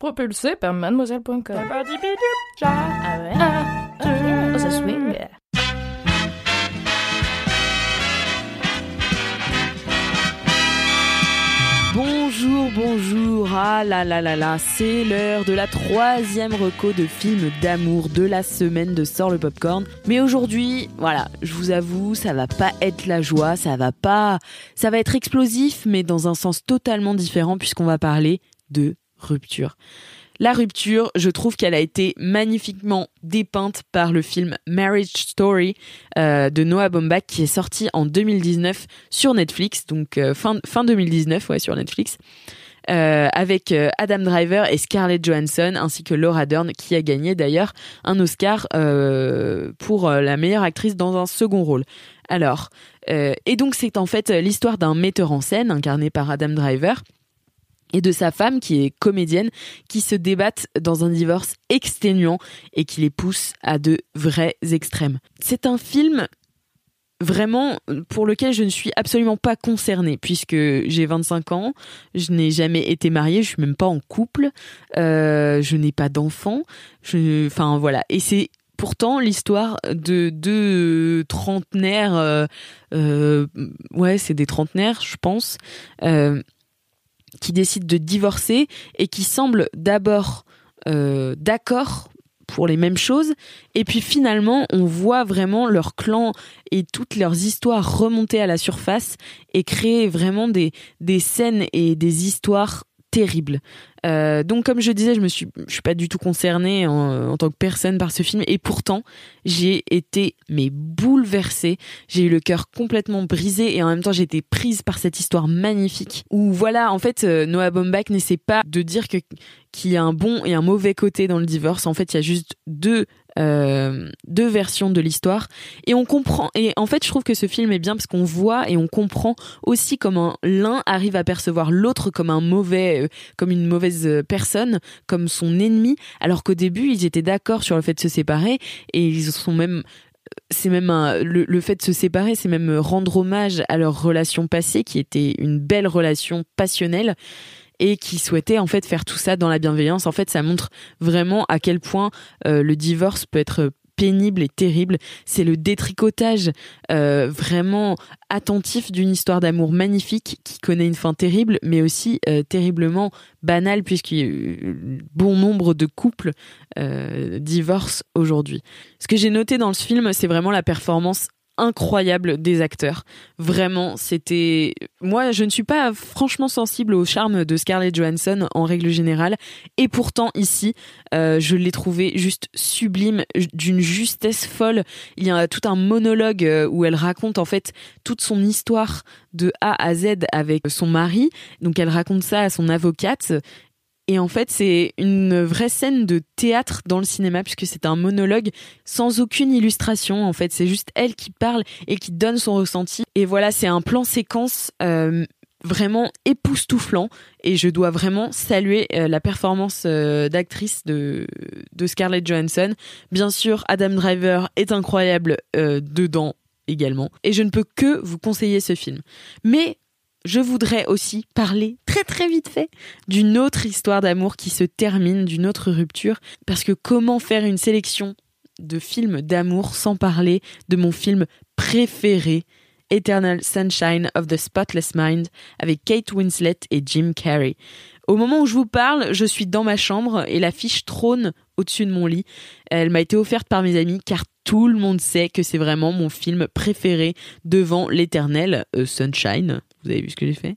Propulsé par mademoiselle.com. Ah ouais? Oh, ça swing. Bonjour, bonjour, ah là là là là, c'est l'heure de la troisième reco de film d'amour de la semaine de Sort le Popcorn. Mais aujourd'hui, voilà, je vous avoue, ça va pas être la joie, ça va pas, ça va être explosif, mais dans un sens totalement différent puisqu'on va parler de rupture. La rupture, je trouve qu'elle a été magnifiquement dépeinte par le film Marriage Story euh, de Noah Baumbach qui est sorti en 2019 sur Netflix, donc euh, fin, fin 2019 ouais, sur Netflix. Euh, avec Adam Driver et Scarlett Johansson ainsi que Laura Dern qui a gagné d'ailleurs un Oscar pour la meilleure actrice dans un second rôle. Alors, et donc c'est en fait l'histoire d'un metteur en scène incarné par Adam Driver et de sa femme qui est comédienne qui se débattent dans un divorce exténuant et qui les pousse à de vrais extrêmes. C'est un film vraiment pour lequel je ne suis absolument pas concernée puisque j'ai 25 ans, je n'ai jamais été mariée, je suis même pas en couple, euh, je n'ai pas d'enfant, enfin voilà, et c'est pourtant l'histoire de deux trentenaires, euh, euh, ouais c'est des trentenaires je pense, qui décident de divorcer et qui semblent d'abord euh, d'accord pour les mêmes choses et puis finalement on voit vraiment leur clan et toutes leurs histoires remonter à la surface et créer vraiment des, des scènes et des histoires terribles. Euh, donc comme je disais, je me suis, je suis pas du tout concernée en, tant que personne par ce film et pourtant j'ai été mais bouleversée. J'ai eu le cœur complètement brisé et en même temps j'ai été prise par cette histoire magnifique où voilà en fait euh, Noah Baumbach n'essaie pas de dire que qu'il y a un bon et un mauvais côté dans le divorce. En fait, il y a juste deux euh, deux versions de l'histoire et on comprend et en fait je trouve que ce film est bien parce qu'on voit et on comprend aussi comment l'un arrive à percevoir l'autre comme un mauvais comme une mauvaise personne comme son ennemi alors qu'au début ils étaient d'accord sur le fait de se séparer et ils sont même c'est même le, fait de se séparer, c'est même rendre hommage à leur relation passée qui était une belle relation passionnelle et qui souhaitait en fait faire tout ça dans la bienveillance. En fait, ça montre vraiment à quel point euh, le divorce peut être pénible et terrible. C'est le détricotage euh, vraiment attentif d'une histoire d'amour magnifique qui connaît une fin terrible, mais aussi euh, terriblement banale puisqu'il bon nombre de couples euh, divorcent aujourd'hui. Ce que j'ai noté dans ce film, c'est vraiment la performance incroyable des acteurs. Vraiment, c'était. Moi, je ne suis pas franchement sensible au charme de Scarlett Johansson en règle générale, et pourtant ici, euh, je l'ai trouvé juste sublime, d'une justesse folle. Il y a tout un monologue euh, où elle raconte en fait toute son histoire de A à Z avec son mari. Donc elle raconte ça à son avocate et en fait, c'est une vraie scène de théâtre dans le cinéma puisque c'est un monologue sans aucune illustration. En fait, c'est juste elle qui parle et qui donne son ressenti. Et voilà, c'est un plan séquence euh, vraiment époustouflant. Et je dois vraiment saluer euh, la performance euh, d'actrice de, Scarlett Johansson. Bien sûr, Adam Driver est incroyable dedans également. Et je ne peux que vous conseiller ce film. Mais je voudrais aussi parler très très vite fait d'une autre histoire d'amour qui se termine, d'une autre rupture, parce que comment faire une sélection de films d'amour sans parler de mon film préféré, Eternal Sunshine of the Spotless Mind, avec Kate Winslet et Jim Carrey. Au moment où je vous parle, je suis dans ma chambre et l'affiche trône au-dessus de mon lit. Elle m'a été offerte par mes amis car tout le monde sait que c'est vraiment mon film préféré devant l'éternel euh, Sunshine. Vous avez vu ce que j'ai fait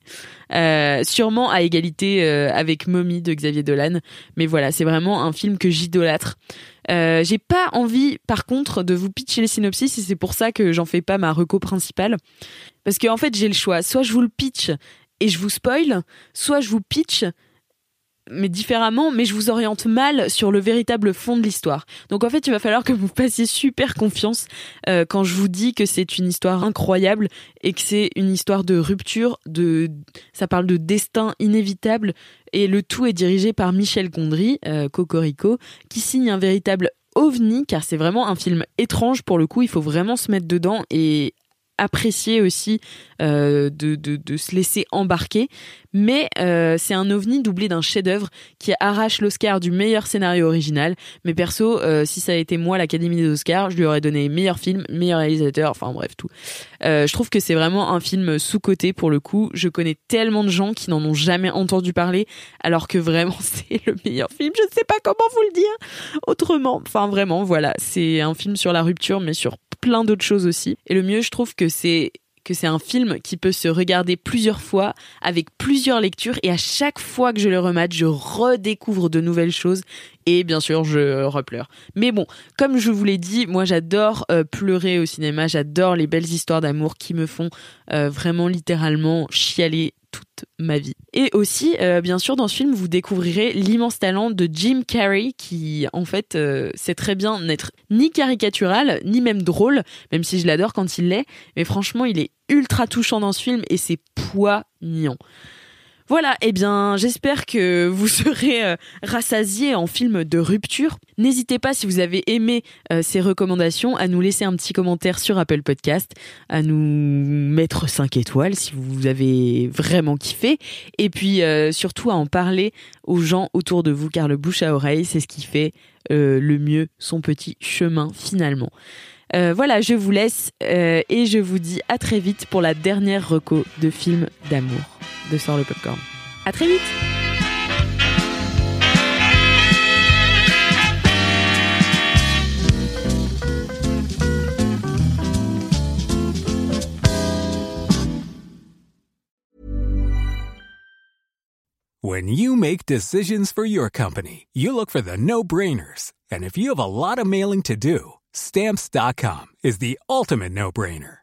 euh, Sûrement à égalité euh, avec Mommy de Xavier Dolan. Mais voilà, c'est vraiment un film que j'idolâtre. Euh, j'ai pas envie, par contre, de vous pitcher les synopsis et c'est pour ça que j'en fais pas ma reco principale. Parce qu'en en fait, j'ai le choix. Soit je vous le pitch et je vous spoil, soit je vous pitch mais différemment, mais je vous oriente mal sur le véritable fond de l'histoire. Donc en fait, il va falloir que vous fassiez super confiance euh, quand je vous dis que c'est une histoire incroyable et que c'est une histoire de rupture, de ça parle de destin inévitable et le tout est dirigé par Michel Gondry, euh, Cocorico, qui signe un véritable ovni car c'est vraiment un film étrange pour le coup, il faut vraiment se mettre dedans et apprécier aussi euh, de, de, se laisser embarquer. Mais euh, c'est un ovni doublé d'un chef-d'œuvre qui arrache l'Oscar du meilleur scénario original. Mais perso, euh, si ça a été moi l'Académie des Oscars, je lui aurais donné meilleur film, meilleur réalisateur, enfin bref tout. je trouve que c'est vraiment un film sous-coté pour le coup. Je connais tellement de gens qui n'en ont jamais entendu parler, alors que vraiment c'est le meilleur film. Je ne sais pas comment vous le dire autrement. Enfin vraiment, voilà, c'est un film sur la rupture, mais sur plein d'autres choses aussi. Et le mieux, je trouve que c'est que c'est un film qui peut se regarder plusieurs fois avec plusieurs lectures et à chaque fois que je le remate, je redécouvre de nouvelles choses et bien sûr je repleure. Mais bon, comme je vous l'ai dit, moi j'adore euh, pleurer au cinéma, j'adore les belles histoires d'amour qui me font euh, vraiment littéralement chialer toute ma vie. Et aussi, euh, bien sûr, dans ce film, vous découvrirez l'immense talent de Jim Carrey, qui en fait sait très bien n'être ni caricatural, ni même drôle, même si je l'adore quand il l'est. Mais franchement, il est ultra touchant dans ce film et c'est poignant. Voilà, eh bien, j'espère que vous serez euh, rassasiés en film de rupture. N'hésitez pas, si vous avez aimé euh, ces recommandations, à nous laisser un petit commentaire sur Apple Podcast, à nous mettre 5 étoiles si vous avez vraiment kiffé, et puis euh, surtout à en parler aux gens autour de vous, car le bouche à oreille, c'est ce qui fait le mieux son petit chemin finalement. voilà, je vous laisse et je vous dis à très vite pour la dernière reco de film d'amour de Sort le Popcorn. À très vite When you make decisions for your company, you look for the no-brainers. And if you have a lot of mailing to do, stamps.com is the ultimate no-brainer.